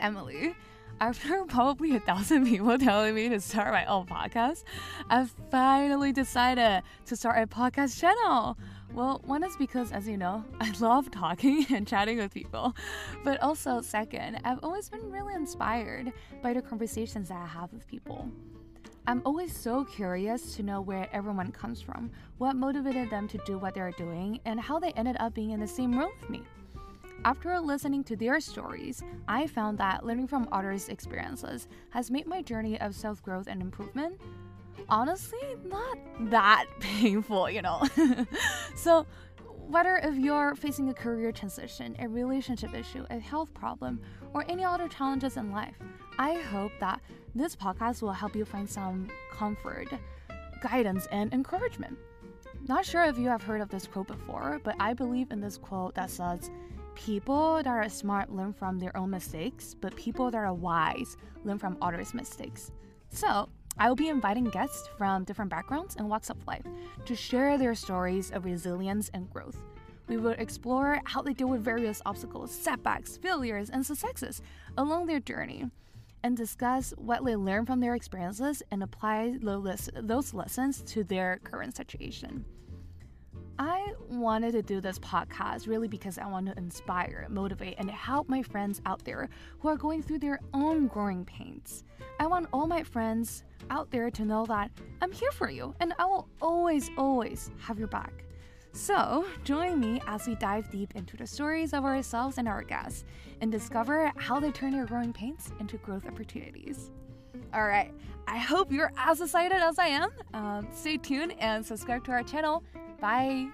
Emily. After probably a thousand people telling me to start my own podcast, I finally decided to start a podcast channel. Well, one is because, as you know, I love talking and chatting with people. But also, second, I've always been really inspired by the conversations that I have with people. I'm always so curious to know where everyone comes from, what motivated them to do what they're doing, and how they ended up being in the same room with me. After listening to their stories, I found that learning from others' experiences has made my journey of self growth and improvement honestly not that painful, you know. so, whether if you're facing a career transition, a relationship issue, a health problem, or any other challenges in life, I hope that this podcast will help you find some comfort, guidance, and encouragement. Not sure if you have heard of this quote before, but I believe in this quote that says, People that are smart learn from their own mistakes, but people that are wise learn from others' mistakes. So, I will be inviting guests from different backgrounds and walks of life to share their stories of resilience and growth. We will explore how they deal with various obstacles, setbacks, failures, and successes along their journey and discuss what they learn from their experiences and apply those lessons to their current situation. I wanted to do this podcast really because I want to inspire, motivate, and help my friends out there who are going through their own growing pains. I want all my friends out there to know that I'm here for you and I will always, always have your back. So, join me as we dive deep into the stories of ourselves and our guests and discover how they turn their growing pains into growth opportunities. All right, I hope you're as excited as I am. Um, stay tuned and subscribe to our channel Bye.